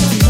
love you.